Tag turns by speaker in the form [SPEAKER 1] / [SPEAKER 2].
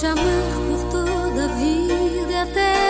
[SPEAKER 1] te amar por toda a vida até